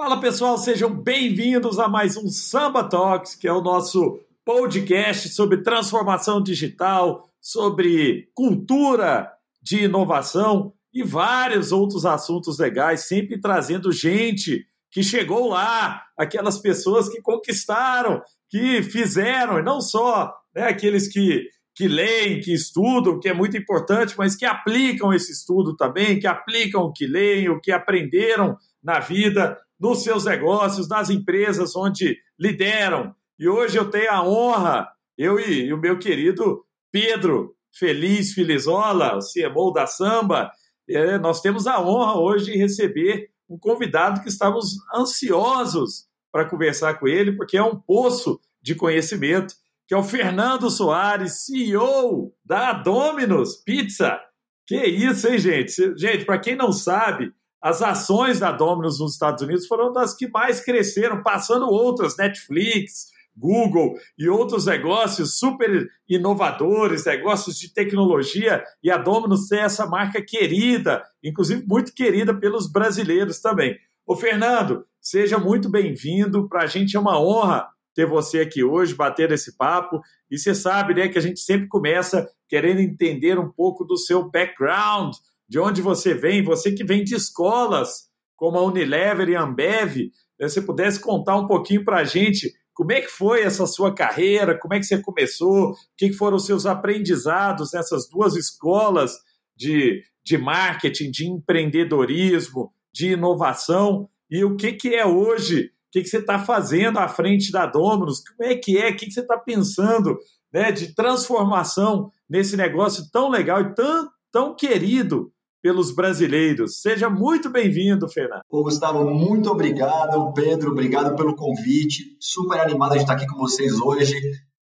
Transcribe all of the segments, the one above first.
Fala pessoal, sejam bem-vindos a mais um Samba Talks, que é o nosso podcast sobre transformação digital, sobre cultura de inovação e vários outros assuntos legais, sempre trazendo gente que chegou lá, aquelas pessoas que conquistaram, que fizeram, e não só né, aqueles que, que leem, que estudam, que é muito importante, mas que aplicam esse estudo também, que aplicam o que leem, o que aprenderam na vida nos seus negócios, nas empresas onde lideram. E hoje eu tenho a honra, eu e, e o meu querido Pedro Feliz Filizola, o CMO da Samba, é, nós temos a honra hoje de receber um convidado que estávamos ansiosos para conversar com ele, porque é um poço de conhecimento, que é o Fernando Soares, CEO da Domino's Pizza. Que isso, hein, gente? Gente, para quem não sabe, as ações da Domino's nos Estados Unidos foram das que mais cresceram, passando outras, Netflix, Google e outros negócios super inovadores, negócios de tecnologia, e a Domino's tem essa marca querida, inclusive muito querida pelos brasileiros também. Ô Fernando, seja muito bem-vindo, para a gente é uma honra ter você aqui hoje, bater esse papo, e você sabe né, que a gente sempre começa querendo entender um pouco do seu background, de onde você vem, você que vem de escolas como a Unilever e a Ambev, né, você pudesse contar um pouquinho para a gente como é que foi essa sua carreira, como é que você começou, o que foram os seus aprendizados nessas duas escolas de, de marketing, de empreendedorismo, de inovação, e o que, que é hoje, o que, que você está fazendo à frente da Dominus, como é que é, o que, que você está pensando né, de transformação nesse negócio tão legal e tão, tão querido pelos brasileiros. Seja muito bem-vindo, Fernando. Ô, Gustavo, muito obrigado. Pedro, obrigado pelo convite. Super animado de estar aqui com vocês hoje.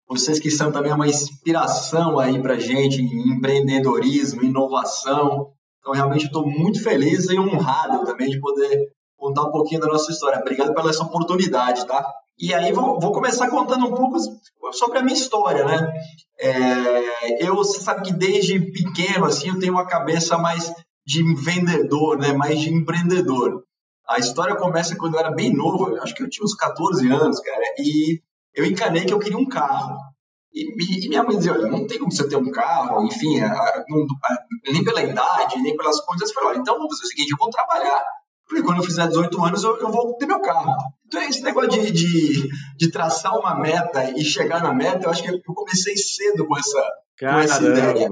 Vocês que são também uma inspiração aí para gente em empreendedorismo, inovação. Então, realmente estou muito feliz e honrado também de poder contar um pouquinho da nossa história. Obrigado pela essa oportunidade, tá? E aí vou, vou, começar contando um pouco sobre a minha história, né? É, eu, você sabe que desde pequeno, assim, eu tenho uma cabeça mais de vendedor, né? Mais de empreendedor. A história começa quando eu era bem novo, acho que eu tinha uns 14 anos, cara, e eu encanei que eu queria um carro. E, e minha mãe dizia, olha, não tem como você ter um carro, enfim, a, a, nem pela idade, nem pelas coisas. Eu falei, olha, então vamos fazer o seguinte, eu vou trabalhar. Falei, quando eu fizer 18 anos, eu, eu vou ter meu carro. Então, esse negócio de, de, de, traçar uma meta e chegar na meta, eu acho que eu comecei cedo com essa, ideia.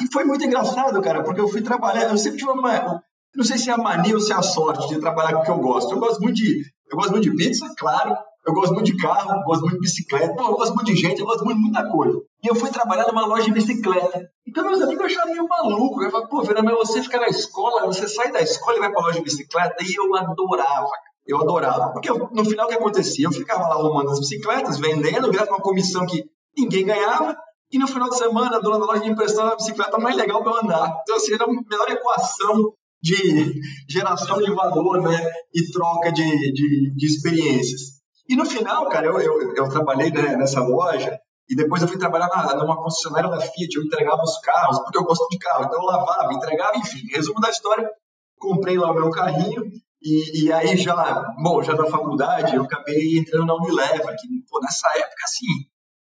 E, e, foi muito engraçado, cara, porque eu fui trabalhar, eu sempre tive uma. Não sei se é a mania ou se é a sorte de trabalhar com o que eu gosto. Eu gosto muito de, eu gosto muito de pizza, claro. Eu gosto muito de carro, gosto muito de bicicleta, eu gosto muito de gente, eu gosto muito de muita coisa. E eu fui trabalhar numa loja de bicicleta. Então meus amigos acharam meio maluco. Eu falei, pô, Fernando, mas você fica na escola, você sai da escola e vai pra loja de bicicleta. E eu adorava, eu adorava. Porque eu, no final o que acontecia? Eu ficava lá arrumando as bicicletas, vendendo, virava uma comissão que ninguém ganhava. E no final de semana, a dona da loja me emprestava a bicicleta mais legal para eu andar. Então, assim, era a melhor equação de geração de valor né, e troca de, de, de experiências. E no final, cara, eu, eu, eu trabalhei né, nessa loja e depois eu fui trabalhar na, numa concessionária da Fiat, eu entregava os carros, porque eu gosto de carro, então eu lavava, entregava, enfim. Resumo da história, comprei lá o meu carrinho e, e aí já, bom, já da faculdade, eu acabei entrando na Unilever, que pô, nessa época, assim,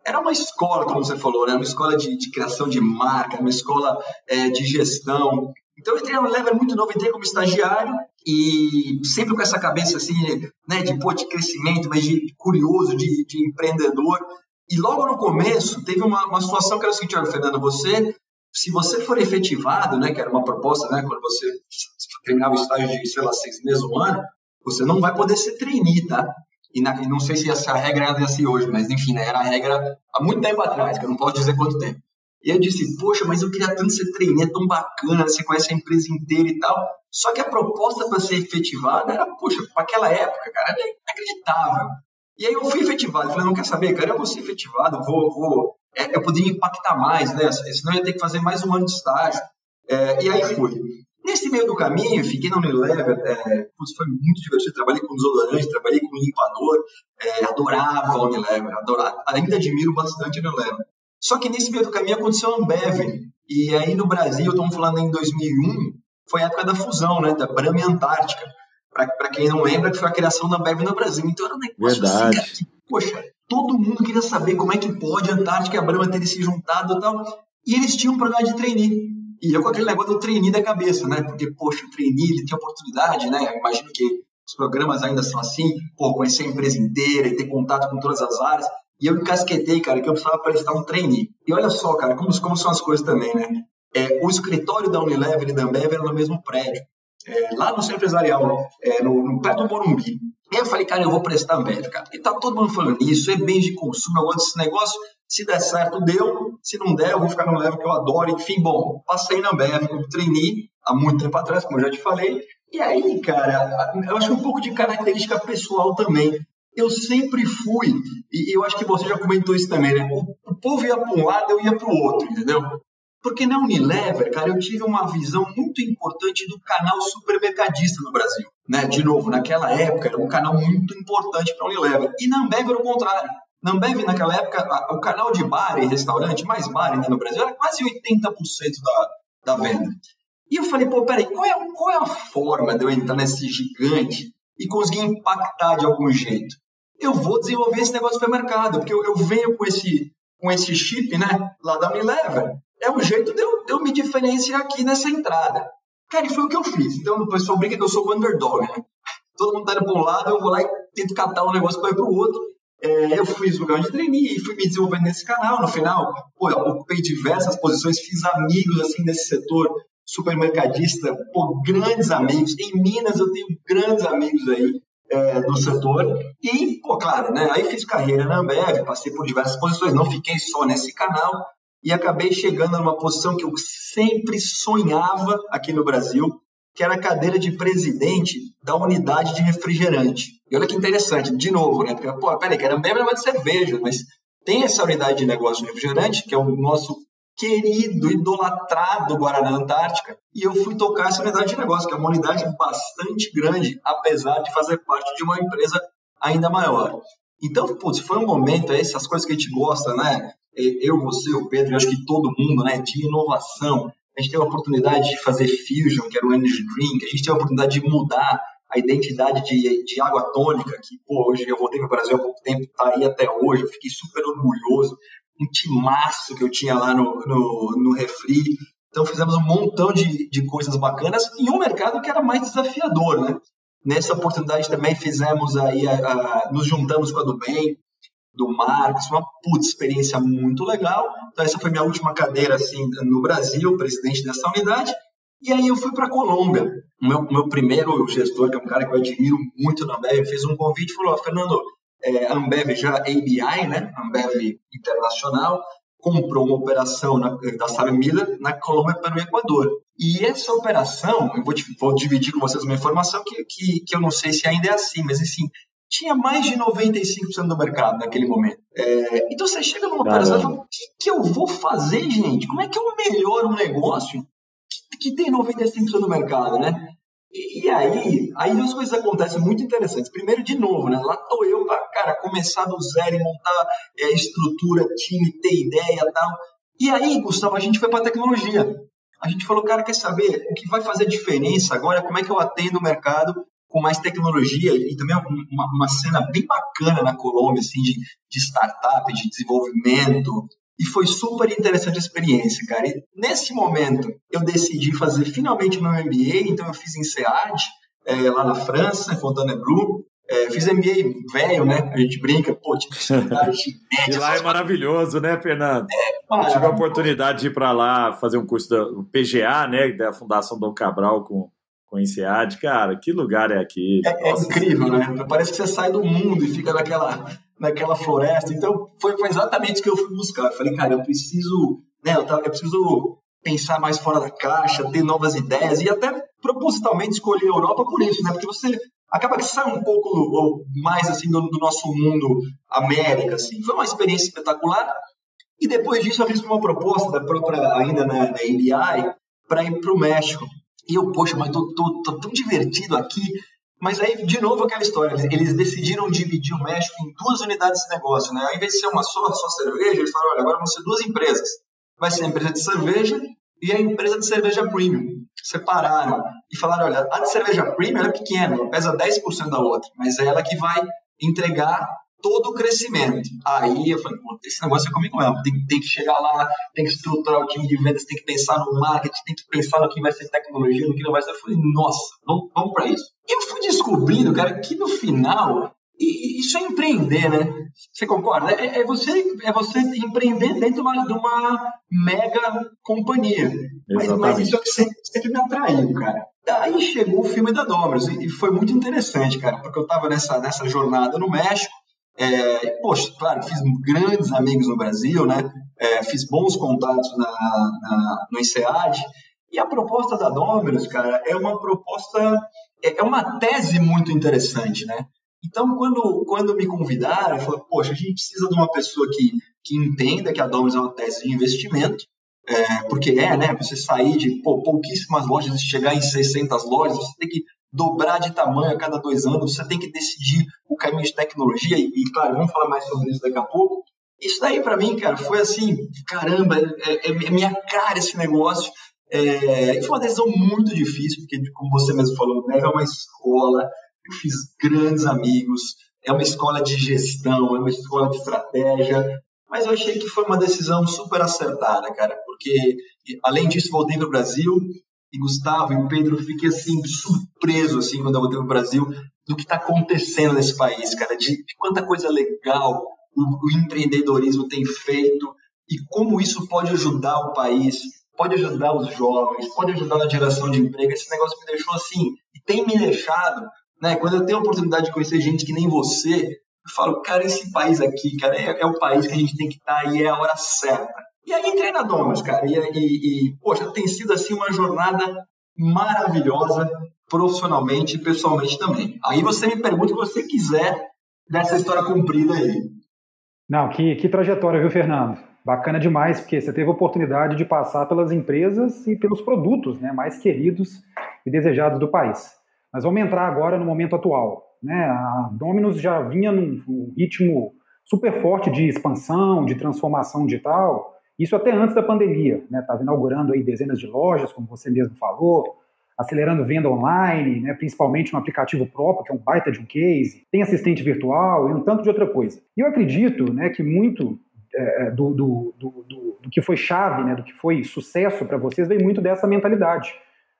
era uma escola, como você falou, né? uma escola de, de criação de marca, uma escola é, de gestão. Então eu entrei na Unilever muito novo, entrei como estagiário e sempre com essa cabeça assim, né, de, pô, de crescimento, mas de curioso, de, de empreendedor. E logo no começo teve uma, uma situação que era o seguinte, olha, Fernando, você, se você for efetivado, né, que era uma proposta, né, quando você terminava o estágio de, sei lá, seis meses, um ano, você não vai poder ser trainee, tá? E, na, e não sei se essa regra é assim hoje, mas enfim, né, era a regra há muito tempo atrás, que eu não posso dizer quanto tempo. E eu disse, poxa, mas eu queria tanto ser trainee, é tão bacana, você conhece a empresa inteira e tal. Só que a proposta para ser efetivada era, poxa, para aquela época, cara, inacreditável. E aí eu fui efetivado, falei, não quer saber, cara, eu vou ser efetivado, vou, vou, é, eu poderia impactar mais, né? Senão eu ia ter que fazer mais um ano de estágio. É, e aí fui. Nesse meio do caminho, fiquei na Unilever, é, foi muito divertido, trabalhei com desodorante, trabalhei com limpador, é, adorava a Unilever, adorava, ainda admiro bastante a Unilever. Só que nesse meio do caminho aconteceu a Ambev, e aí no Brasil, estamos falando em 2001, foi a época da fusão, né, da Brahma e Antártica. Para quem não lembra, que foi a criação da Ambev no Brasil. Então era um negócio Verdade. assim, que, poxa, todo mundo queria saber como é que pode a Antártica e a Brahma terem se juntado e tal. E eles tinham um programa de trainee. E eu com aquele negócio do trainee da cabeça, né? Porque, poxa, o trainee, ele tem oportunidade, né? Imagino que os programas ainda são assim, pô, conhecer a empresa inteira e ter contato com todas as áreas. E eu me casquetei, cara, que eu precisava prestar um trainee. E olha só, cara, como, como são as coisas também, né? É, o escritório da Unilever e da Ambev era no mesmo prédio, é, lá no centro empresarial, é, no, no, perto do Morumbi. Eu falei, cara, eu vou prestar Ambev, cara. E tá todo mundo falando isso, é bem de consumo, eu gosto desse negócio. Se der certo, deu. Se não der, eu vou ficar no Unilever que eu adoro. Enfim, bom, passei na Ambev trainee há muito tempo atrás, como eu já te falei. E aí, cara, eu acho um pouco de característica pessoal também eu sempre fui, e eu acho que você já comentou isso também, né? O, o povo ia para um lado, eu ia para o outro, entendeu? Porque na Unilever, cara, eu tive uma visão muito importante do canal supermercadista no Brasil. Né? De novo, naquela época era um canal muito importante para a Unilever. E na Ambev era o contrário. Na Ambev, naquela época, o canal de bar e restaurante, mais bar ainda no Brasil, era quase 80% da, da venda. E eu falei, pô, peraí, qual é, qual é a forma de eu entrar nesse gigante e conseguir impactar de algum jeito? eu vou desenvolver esse negócio de supermercado, porque eu, eu, venho com esse, com esse chip, né, lá da Unilever. É um jeito de eu, de eu me diferenciar aqui nessa entrada. Cara, e foi o que eu fiz. Então, o pessoal brinca que eu sou o underdog, né? Todo mundo tá indo para um lado, eu vou lá e tento catar um negócio para ir para o outro. É, eu fiz lugar de e fui me desenvolvendo nesse canal. No final, pô, ocupei diversas posições, fiz amigos assim nesse setor supermercadista, pô, grandes amigos. Em Minas eu tenho grandes amigos aí é, do setor. E, pô, claro, né? Aí fiz carreira na Ambev, passei por diversas posições, não fiquei só nesse canal e acabei chegando numa posição que eu sempre sonhava aqui no Brasil, que era a cadeira de presidente da unidade de refrigerante. E olha que interessante, de novo, né? Porque, pô, peraí, que era é de cerveja, mas tem essa unidade de negócio de refrigerante, que é o nosso querido, idolatrado Guaraná Antártica, e eu fui tocar essa unidade de negócio, que é uma unidade bastante grande, apesar de fazer parte de uma empresa ainda maior. Então, putz, foi um momento, essas coisas que a gente gosta, né? Eu, você, o Pedro, eu acho que todo mundo, né? De inovação. A gente teve a oportunidade de fazer Fusion, que era o Energy Drink. A gente teve a oportunidade de mudar a identidade de, de água tônica, que, pô, hoje eu voltei para o Brasil há pouco tempo, tá aí até hoje. Eu fiquei super orgulhoso um timaço que eu tinha lá no, no, no refri. Então fizemos um montão de, de coisas bacanas em um mercado que era mais desafiador, né? Nessa oportunidade também fizemos aí, a, a, nos juntamos com a do Bem, do Marcos, uma puta experiência muito legal. Então essa foi minha última cadeira assim no Brasil, presidente dessa unidade. E aí eu fui para a Colômbia. O meu, meu primeiro gestor, que é um cara que eu admiro muito na BR, fez um convite e falou: Fernando, é, Ambev já ABI, né, Ambev Internacional, comprou uma operação na, da Sarah Miller na Colômbia para o Equador. E essa operação, eu vou, vou, dividir com vocês uma informação que, que, que eu não sei se ainda é assim, mas assim, tinha mais de 95% do mercado naquele momento. É, então você chega numa operação e fala, o que, que, eu vou fazer, gente? Como é que eu melhoro um negócio que, que tem 95% do mercado, né? E, aí, aí duas coisas acontecem muito interessantes. Primeiro, de novo, né? Lá tô eu para, cara, começar do zero e montar é, estrutura, time, ter ideia e tal. E aí, Gustavo, a gente foi para tecnologia. A gente falou, cara, quer saber? O que vai fazer diferença agora como é que eu atendo o mercado com mais tecnologia e também uma, uma cena bem bacana na Colômbia, assim, de, de startup, de desenvolvimento, e foi super interessante a experiência, cara. E nesse momento, eu decidi fazer finalmente meu MBA, então eu fiz em SEAD, é, lá na França, em Fontainebleau. É, fiz MBA velho, né? A gente brinca, pô, tive E lá é maravilhoso, né, Fernando? É, eu tive a oportunidade de ir para lá fazer um curso do PGA, né? Da Fundação Dom Cabral com, com INSEAD. Cara, que lugar é aquele? É, é incrível, né? Parece que você sai do mundo e fica naquela naquela floresta. Então, foi, foi exatamente o que eu fui buscar. Eu falei, cara, eu preciso, né, eu, tava, eu preciso pensar mais fora da caixa, ter novas ideias e até propositalmente escolher a Europa por isso, né? Porque você acaba que sai um pouco mais assim do, do nosso mundo América, assim. Foi uma experiência espetacular. E depois disso eu fiz uma proposta da própria ainda na, na ABI para ir para o México. E eu, poxa, mas tô, tô, tô, tão divertido aqui. Mas aí, de novo, aquela história. Eles decidiram dividir o México em duas unidades de negócio, né? Ao invés de ser uma só, só cerveja, eles falaram, olha, agora vão ser duas empresas. Vai ser a empresa de cerveja e a empresa de cerveja premium. Separaram e falaram, olha, a de cerveja premium é pequena, pesa 10% da outra, mas é ela que vai entregar todo o crescimento. Aí eu falei, pô, esse negócio é comigo mesmo. Tem, tem, que chegar lá, tem que estruturar o time de vendas, tem que pensar no marketing, tem que pensar no que vai ser tecnologia, no que não vai ser. Eu falei, nossa, vamos, vamos para isso. E eu fui descobrindo, cara, que no final, e isso é empreender, né? Você concorda? É, é, você, é você empreender dentro de uma, de uma mega companhia. Mas, mas, isso é que sempre, sempre me atraiu, cara. Daí chegou o filme da e, e foi muito interessante, cara, porque eu estava nessa, nessa jornada no México é, poxa, claro, fiz grandes amigos no Brasil, né? É, fiz bons contatos na, na, no INSEAD. E a proposta da Dominus, cara, é uma proposta, é, é uma tese muito interessante, né? Então, quando, quando me convidaram, eu falei, poxa, a gente precisa de uma pessoa que, que entenda que a Dominus é uma tese de investimento, é, porque é, né? Você sair de pô, pouquíssimas lojas e chegar em 600 lojas, você tem que dobrar de tamanho a cada dois anos, você tem que decidir o caminho de tecnologia, e, e claro, vamos falar mais sobre isso daqui a pouco. Isso daí, para mim, cara, foi assim, caramba, é, é, é minha cara esse negócio. É, foi uma decisão muito difícil, porque, como você mesmo falou, né, é uma escola, eu fiz grandes amigos, é uma escola de gestão, é uma escola de estratégia, mas eu achei que foi uma decisão super acertada, cara, porque, além disso, voltei para o Brasil, e Gustavo e Pedro, fiquei assim, surpreso assim, quando eu voltei para o Brasil, do que está acontecendo nesse país, cara, de, de quanta coisa legal o, o, empreendedorismo tem feito e como isso pode ajudar o país, pode ajudar os jovens, pode ajudar na geração de emprego. Esse negócio me deixou assim, e tem me deixado, né? Quando eu tenho a oportunidade de conhecer gente que nem você, eu falo, cara, esse país aqui, cara, é, é o país que a gente tem que estar tá, e é a hora certa. E aí entrei na Domus, cara. E, e, e, poxa, tem sido assim uma jornada maravilhosa, profissionalmente e pessoalmente também. Aí você me pergunta o que você quiser dessa história comprida aí. Não, que, que trajetória, viu, Fernando? Bacana demais, porque você teve a oportunidade de passar pelas empresas e pelos produtos né, mais queridos e desejados do país. Mas vamos entrar agora no momento atual. Né? A Dominus já vinha num ritmo super forte de expansão, de transformação digital, isso até antes da pandemia, né? Estava inaugurando aí dezenas de lojas, como você mesmo falou, acelerando venda online, né? principalmente no aplicativo próprio, que é um baita de um case, tem assistente virtual e um tanto de outra coisa. E eu acredito né, que muito é, é do, do, do, do, que foi chave, né, do que foi sucesso para vocês, veio muito dessa mentalidade.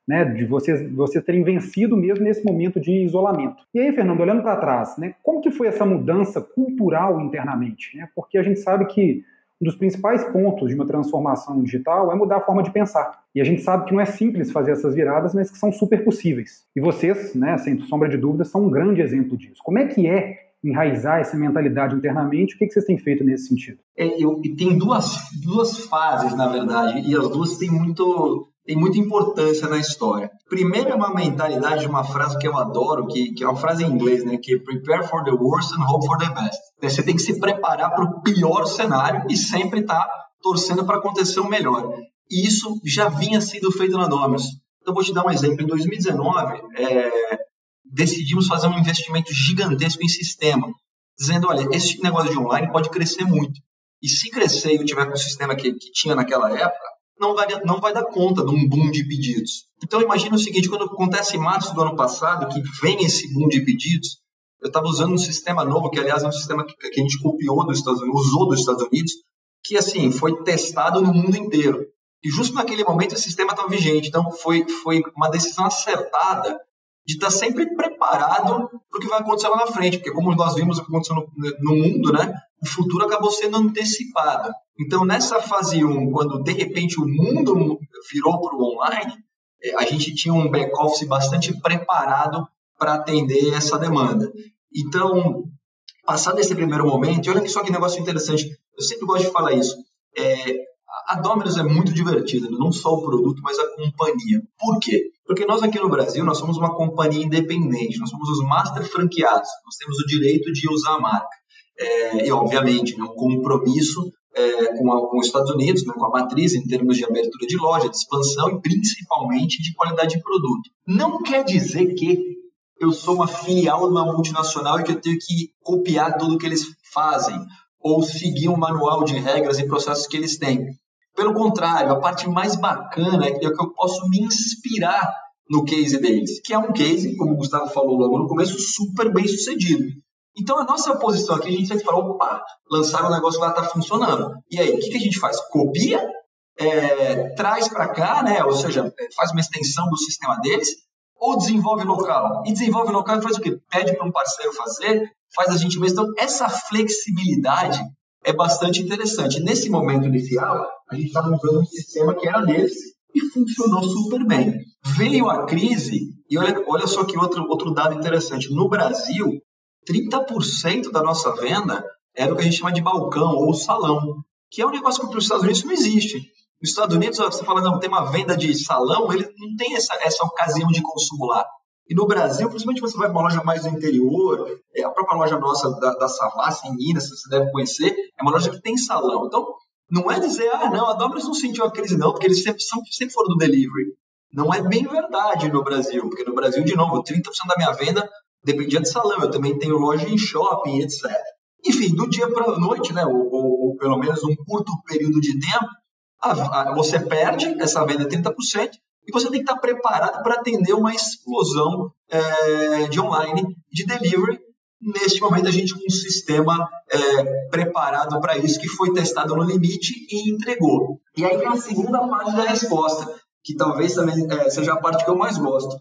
Né, de vocês, vocês terem vencido mesmo nesse momento de isolamento. E aí, Fernando, olhando para trás, né, como que foi essa mudança cultural internamente? Né? Porque a gente sabe que um dos principais pontos de uma transformação digital é mudar a forma de pensar. E a gente sabe que não é simples fazer essas viradas, mas que são super possíveis. E vocês, né, sem sombra de dúvida, são um grande exemplo disso. Como é que é enraizar essa mentalidade internamente? O que, vocês têm feito nesse sentido? É, eu, tem duas, duas fases, na verdade, e as duas têm muito, tem muita importância na história. Primeiro é uma mentalidade de uma frase que eu adoro, que, que é uma frase em inglês, né? Que é prepare for the worst and hope for the best. Você tem que se preparar para o pior cenário e sempre estar tá torcendo para acontecer o melhor. E isso já vinha sendo feito na Domus. Então, vou te dar um exemplo. Em 2019, é, decidimos fazer um investimento gigantesco em sistema, dizendo, olha, esse negócio de online pode crescer muito. E se crescer e eu tiver com o sistema que, que tinha naquela época, não vai, não vai dar conta de um boom de pedidos. Então, imagina o seguinte: quando acontece em março do ano passado, que vem esse boom de pedidos, eu estava usando um sistema novo, que aliás é um sistema que, que a gente copiou dos Estados Unidos, usou dos Estados Unidos, que assim foi testado no mundo inteiro. E justo naquele momento o sistema estava vigente. Então, foi, foi uma decisão acertada de estar tá sempre preparado para o que vai acontecer lá na frente, porque como nós vimos o que aconteceu no, no mundo, né, o futuro acabou sendo antecipado. Então, nessa fase 1, quando de repente o mundo virou para o online, é, a gente tinha um back-office bastante preparado para atender essa demanda. Então, passado esse primeiro momento, olha só que negócio interessante, eu sempre gosto de falar isso, é, A Dominus é muito divertida, não só o produto, mas a companhia. Por quê? Porque nós aqui no Brasil, nós somos uma companhia independente, nós somos os master franqueados, nós temos o direito de usar a marca. É, e, obviamente, né, um compromisso é, com, a, com, os Estados Unidos, né, com a matriz em termos de abertura de loja, de expansão e principalmente de qualidade de produto. Não quer dizer que eu sou uma filial de uma multinacional e que eu tenho que copiar tudo que eles fazem ou seguir um manual de regras e processos que eles têm. Pelo contrário, a parte mais bacana é que eu posso me inspirar no case deles, que é um case, como o Gustavo falou logo no começo, super bem sucedido. Então, a nossa posição aqui, a gente sempre fala, opa, lançaram um negócio lá está funcionando. E aí, o que, que, a gente faz? Copia, é, traz para cá, né? ou seja, faz uma extensão do sistema deles, ou desenvolve local. E desenvolve local faz o quê? Pede para um parceiro fazer, faz a gente mesmo. Então, essa flexibilidade é bastante interessante. Nesse momento inicial, a gente estava usando um sistema que era deles e funcionou super bem. Veio a crise, e olha, olha só que outro, outro dado interessante. No Brasil, 30% da nossa venda era o que a gente chama de balcão ou salão, que é um negócio que para os Estados Unidos não existe. Nos Estados Unidos, você fala, não, tem uma venda de salão, ele não tem essa, essa ocasião de consumo lá. E no Brasil, principalmente você vai para uma loja mais do interior, é, a própria loja nossa da, da Savassi, em Minas, você deve conhecer, é uma loja que tem salão. Então, não é dizer, ah, não, a Domino's não sentiu a crise, não, porque eles sempre, sempre foram do delivery. Não é bem verdade no Brasil, porque no Brasil, de novo, 30% da minha venda dependia de salão. Eu também tenho loja em shopping, etc. Enfim, do dia para a noite, né, ou, ou, ou, pelo menos um curto período de tempo, a, a, você perde essa venda 30% e você tem que estar preparado para atender uma explosão é, de online, de delivery. Neste momento, a gente com um sistema é, preparado para isso, que foi testado no limite e entregou. E aí vem a segunda parte da resposta, que talvez também é, seja a parte que eu mais gosto.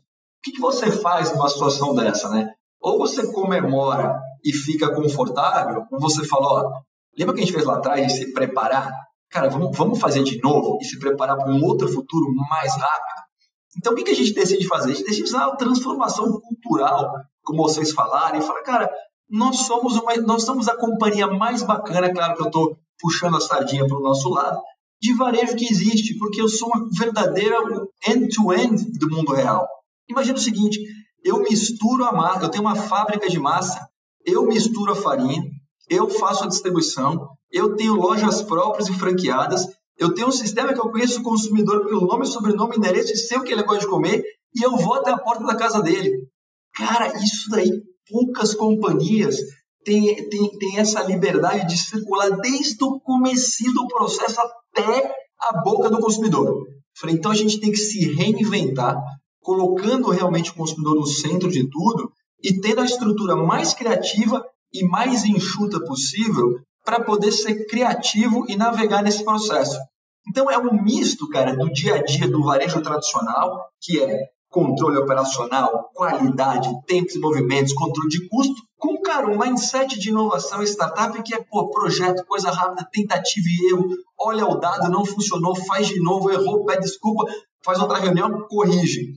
Que, que você faz numa situação dessa, né? Ou você comemora e fica confortável, ou você fala, ó, lembra que a gente fez lá atrás de se preparar? Cara, vamos, vamos fazer de novo e se preparar para um outro futuro mais rápido? Então, o que, que a gente decide fazer? A gente decide usar a transformação cultural, como vocês falaram, e falar, cara, nós somos, uma, nós somos a companhia mais bacana, claro que eu estou puxando a sardinha para o nosso lado, de varejo que existe, porque eu sou uma verdadeira end-to-end -end do mundo real. Imagina o seguinte, eu misturo a massa, eu tenho uma fábrica de massa, eu misturo a farinha, eu faço a distribuição, eu tenho lojas próprias e franqueadas, eu tenho um sistema que eu conheço o consumidor pelo nome, sobrenome, endereço e sei o que ele gosta de comer e eu vou até a porta da casa dele. Cara, isso daí, poucas companhias têm, têm, têm essa liberdade de circular desde o começo do processo até a boca do consumidor. Falei, então a gente tem que se reinventar, colocando realmente o consumidor no centro de tudo e tendo a estrutura mais criativa e mais enxuta possível para poder ser criativo e navegar nesse processo. Então é um misto, cara, do dia a dia do varejo tradicional, que é controle operacional, qualidade, tempos e movimentos, controle de custo, com, cara, um mindset de inovação startup que é, pô, projeto, coisa rápida, tentativa e erro, olha o dado, não funcionou, faz de novo, errou, pede desculpa, faz outra reunião, corrige.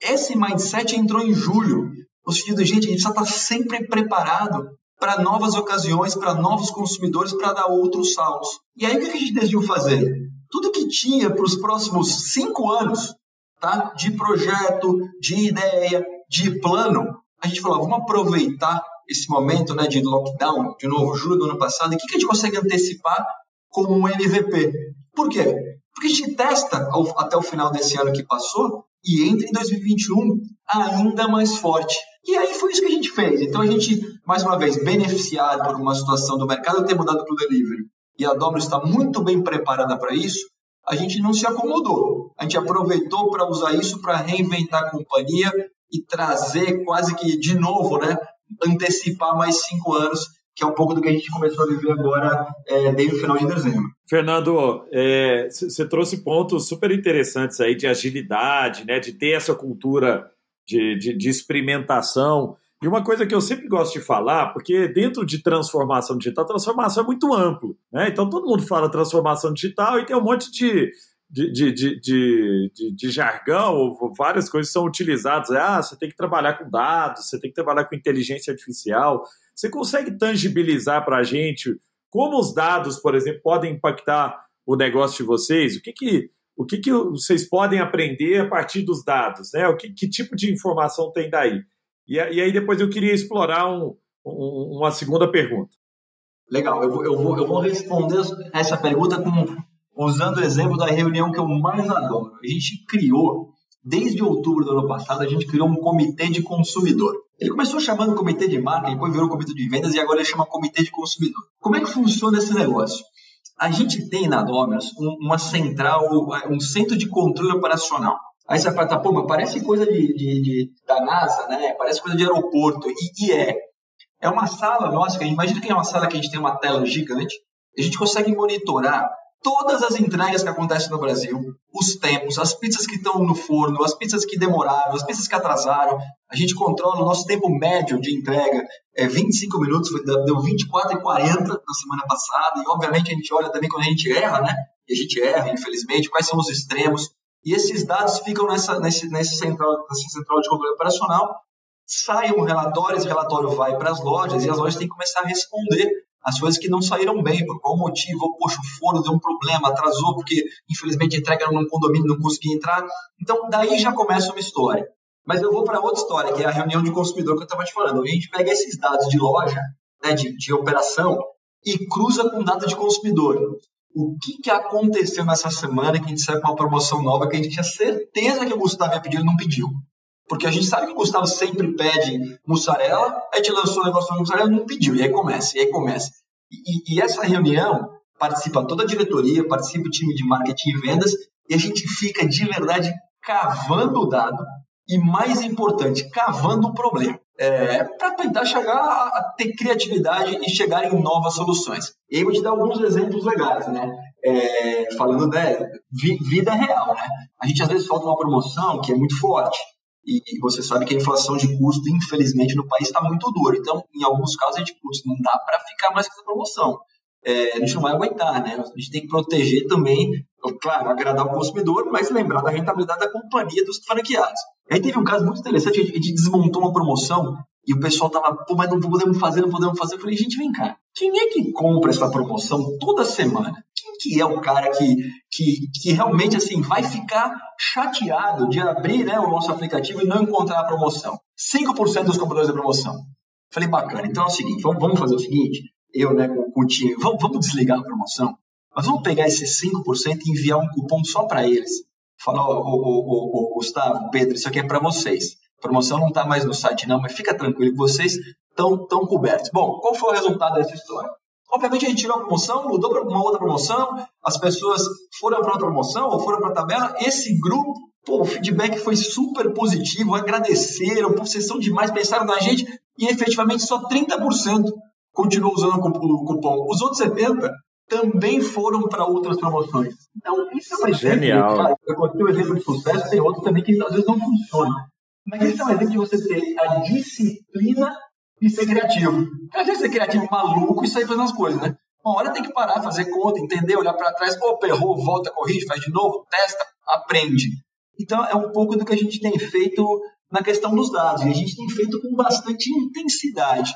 Esse mindset entrou em julho, no sentido gente, a gente precisa estar sempre preparado para novas ocasiões, para novos consumidores, para dar outros saltos. E aí o que a gente decidiu fazer? Tudo que tinha para os próximos cinco anos, tá? de projeto, de ideia, de plano, a gente falou, vamos aproveitar esse momento né, de lockdown, de novo, julho do ano passado, e o que a gente consegue antecipar como um MVP? Por quê? Porque a gente testa até o final desse ano que passou e entra em 2021 ainda mais forte. E aí foi isso que a gente fez. Então a gente, mais uma vez, beneficiado por uma situação do mercado ter mudado para o delivery e a Domino's está muito bem preparada para isso, a gente não se acomodou. A gente aproveitou para usar isso para reinventar a companhia e trazer quase que de novo, né, antecipar mais cinco anos, que é um pouco do que a gente começou a viver agora é, desde o final de dezembro. Fernando, você é, trouxe pontos super interessantes aí de agilidade, né, de ter essa cultura de, de, de, experimentação. E uma coisa que eu sempre gosto de falar, porque dentro de transformação digital, transformação é muito amplo. Né? Então todo mundo fala transformação digital e tem um monte de, de, de, de, de, de jargão, várias coisas são utilizadas. Ah, você tem que trabalhar com dados, você tem que trabalhar com inteligência artificial. Você consegue tangibilizar para a gente como os dados, por exemplo, podem impactar o negócio de vocês, o que, que, o que, que vocês podem aprender a partir dos dados? Né? O que, que tipo de informação tem daí? E, e aí depois eu queria explorar um, um, uma segunda pergunta. Legal, eu vou, eu, vou, eu vou responder essa pergunta com, usando o exemplo da reunião que eu mais adoro. A gente criou, desde outubro do ano passado, a gente criou um comitê de consumidor. Ele começou chamando comitê de marca, depois virou comitê de vendas e agora ele chama comitê de consumidor. Como é que funciona esse negócio? A gente tem na Dominus uma central, um centro de controle operacional. Aí você vai falar, pô, mas parece coisa de, de, de, da NASA, né? Parece coisa de aeroporto. E, e é. É uma sala nossa, imagina que é uma sala que a gente tem uma tela gigante, a gente consegue monitorar todas as entregas que acontecem no Brasil, os tempos, as pizzas que estão no forno, as pizzas que demoraram, as pizzas que atrasaram. A gente controla o nosso tempo médio de entrega, é 25 minutos, deu 24 e 40 na semana passada, e obviamente a gente olha também quando a gente erra, né? E a gente erra, infelizmente, quais são os extremos. E esses dados ficam nessa, nesse, nesse central, nessa central de controle operacional sai um relatório, esse relatório vai para as lojas e as lojas têm que começar a responder as coisas que não saíram bem, por qual motivo, poxa, o forno deu um problema, atrasou porque infelizmente a entrega num condomínio não consegui entrar. Então daí já começa uma história. Mas eu vou para outra história, que é a reunião de consumidor que eu estava te falando. A gente pega esses dados de loja, né, de, de operação, e cruza com data de consumidor. O que, que aconteceu nessa semana que a gente saiu com uma promoção nova que a gente tinha certeza que o Gustavo ia pedir e não pediu? Porque a gente sabe que o Gustavo sempre pede mussarela, a gente lançou o negócio de mussarela não pediu, e aí começa, e aí começa. E, e, essa reunião participa toda a diretoria, participa o time de marketing e vendas, e a gente fica de verdade cavando o dado, e mais importante, cavando o problema. É, para tentar chegar a ter criatividade e chegar em novas soluções. E aí eu vou te dar alguns exemplos legais, né? É, falando da né, vida real, né? A gente às vezes solta uma promoção que é muito forte, e você sabe que a inflação de custo, infelizmente, no país está muito dura. Então, em alguns casos, a gente, putz, não dá para ficar mais com essa promoção. É, a gente não vai aguentar, né? A gente tem que proteger também, claro, agradar o consumidor, mas lembrar da rentabilidade da companhia dos franqueados. Aí teve um caso muito interessante, a gente desmontou uma promoção e o pessoal tava, pô, mas não podemos fazer, não podemos fazer. Eu falei, gente, vem cá, quem é que compra essa promoção toda semana? Que é o cara que, que, que realmente assim vai ficar chateado de abrir né, o nosso aplicativo e não encontrar a promoção. 5% dos compradores da promoção. Falei, bacana. Então é o seguinte, vamos, fazer o seguinte, eu né, com, o time, vamos, vamos desligar a promoção, mas vamos pegar esses 5% e enviar um cupom só para eles. Falar, ô, ô, ô, Gustavo, Pedro, isso aqui é para vocês. A promoção não está mais no site não, mas fica tranquilo, vocês estão tão cobertos. Bom, qual foi o resultado dessa história? Obviamente a gente tirou a promoção, mudou para uma outra promoção, as pessoas foram para outra promoção ou foram para a tabela. Esse grupo, pô, o feedback foi super positivo, agradeceram, pô, vocês são demais, pensaram na gente e efetivamente só 30% continuou usando o cupom. Os outros 70% também foram para outras promoções. Então, isso é um exemplo. Genial. Cara, eu contei um exemplo de sucesso, tem outros também que às vezes não funcionam. Mas esse é um exemplo de você ter a disciplina e ser criativo. Às vezes ser criativo maluco e sair fazendo as coisas, né? Uma hora tem que parar, fazer conta, entender, olhar para trás, opa, errou, volta, corrige, faz de novo, testa, aprende. Então é um pouco do que a gente tem feito na questão dos dados, e a gente tem feito com bastante intensidade.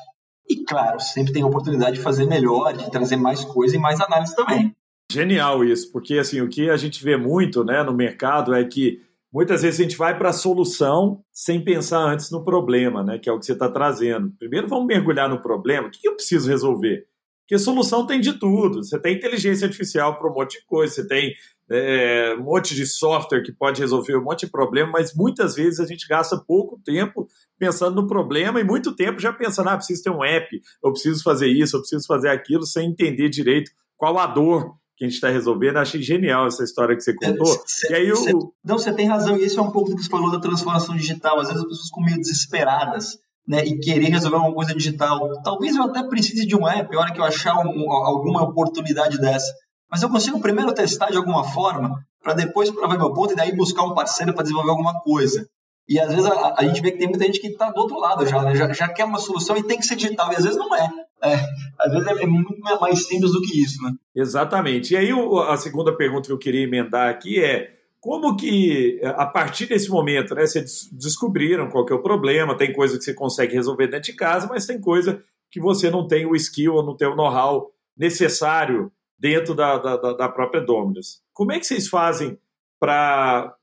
E claro, sempre tem a oportunidade de fazer melhor, de trazer mais coisa e mais análise também. Genial isso, porque assim, o que a gente vê muito né, no mercado é que Muitas vezes a gente vai para a solução sem pensar antes no problema, né? Que é o que você está trazendo. Primeiro vamos mergulhar no problema. O que eu preciso resolver? Porque solução tem de tudo. Você tem inteligência artificial para um monte de coisa, você tem é, um monte de software que pode resolver um monte de problema, mas muitas vezes a gente gasta pouco tempo pensando no problema e muito tempo já pensando, ah, preciso ter um app, eu preciso fazer isso, eu preciso fazer aquilo, sem entender direito qual a dor que a gente está resolvendo. Achei genial essa história que você contou. Cê, e aí cê, Não, você tem razão, e isso é um pouco do que você falou da transformação digital. Às vezes as pessoas ficam meio desesperadas. Né, e querer resolver alguma coisa digital. Talvez eu até precise de um app, a hora que eu achar um, alguma oportunidade dessa. Mas eu consigo primeiro testar de alguma forma, para depois provar meu ponto e daí buscar um parceiro para desenvolver alguma coisa. E às vezes a, a, gente vê que tem muita gente que está do outro lado já, né? já, já quer uma solução e tem que ser digital, e às vezes não é. É, às vezes é muito mais simples do que isso, né? Exatamente. E aí a segunda pergunta que eu queria emendar aqui é como que, a partir desse momento, né, vocês descobriram qual que é o problema, tem coisa que você consegue resolver dentro de casa, mas tem coisa que você não tem o skill ou não tem o know-how necessário dentro da, da, da própria Dominus. Como é que vocês fazem para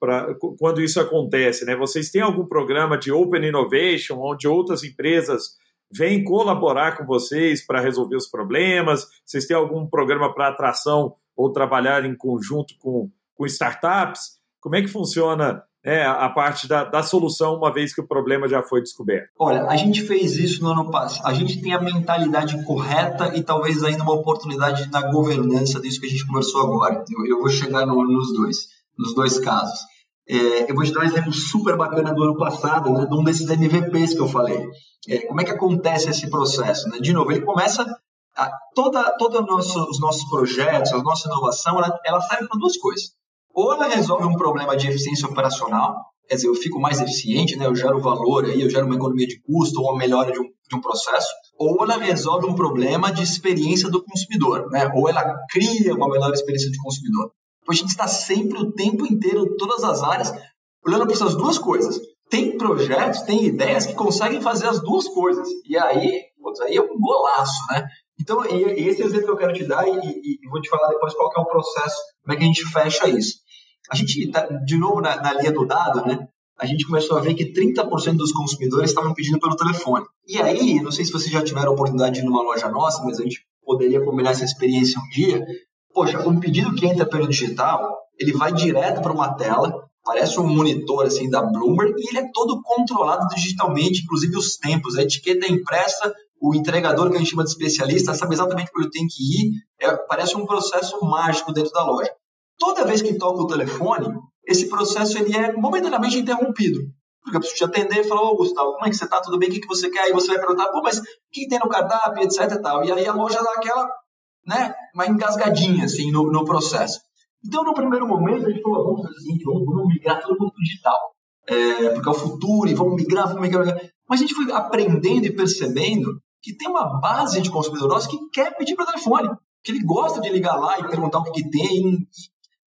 quando isso acontece? Né? Vocês têm algum programa de Open Innovation, onde outras empresas vêm colaborar com vocês para resolver os problemas? Vocês têm algum programa para atração ou trabalhar em conjunto com, com startups? Como é que funciona é, a parte da, da, solução, uma vez que o problema já foi descoberto? Olha, a gente fez isso no ano passado. A gente tem a mentalidade correta e talvez ainda uma oportunidade na governança disso que a gente conversou agora. Eu, eu vou chegar no, nos dois, nos dois casos. É, eu vou te dar um exemplo super bacana do ano passado, né, de um desses MVPs que eu falei. É, como é que acontece esse processo? Né? De novo, ele começa a, toda, todos nosso, os nossos projetos, a nossa inovação, ela, ela serve para duas coisas ou ela resolve um problema de eficiência operacional, quer dizer, eu fico mais eficiente, né, eu gero valor aí, eu gero uma economia de custo ou uma melhora de um, de um processo, ou ela resolve um problema de experiência do consumidor, né, ou ela cria uma melhor experiência de consumidor. A gente está sempre o tempo inteiro, todas as áreas, olhando para essas duas coisas. Tem projetos, tem ideias que conseguem fazer as duas coisas. E aí, putz, aí é um golaço, né? Então, e, esse é o exemplo que eu quero te dar e, e, e, vou te falar depois qual é o processo, como é que a gente fecha isso. A gente, tá, de novo, na, na linha do dado, né? A gente começou a ver que 30% dos consumidores estavam pedindo pelo telefone. E aí, não sei se vocês já tiveram a oportunidade de ir numa loja nossa, mas a gente poderia combinar essa experiência um dia. Poxa, um pedido que entra pelo digital, ele vai direto para uma tela, parece um monitor assim da Bloomberg e ele é todo controlado digitalmente, inclusive os tempos, a etiqueta é impressa, o entregador que a gente chama de especialista sabe exatamente para onde tem que ir, é, parece um processo mágico dentro da loja. Toda vez que toca o telefone, esse processo ele é momentaneamente interrompido. Porque eu preciso te atender e falar, ô Gustavo, como é que você está? Tudo bem? O que, que você quer? Aí você vai perguntar, pô, mas o que tem no cardápio, etc e tal. E aí a loja dá aquela, né, uma engasgadinha, assim, no, no processo. Então, no primeiro momento, a gente falou, vamos fazer o seguinte, vamos, migrar todo mundo para o digital. É, porque é o futuro, e vamos migrar, vamos migrar, migrar. Mas a gente foi aprendendo e percebendo que tem uma base de consumidor nosso que quer pedir para telefone, que ele gosta de ligar lá e perguntar o que, que tem.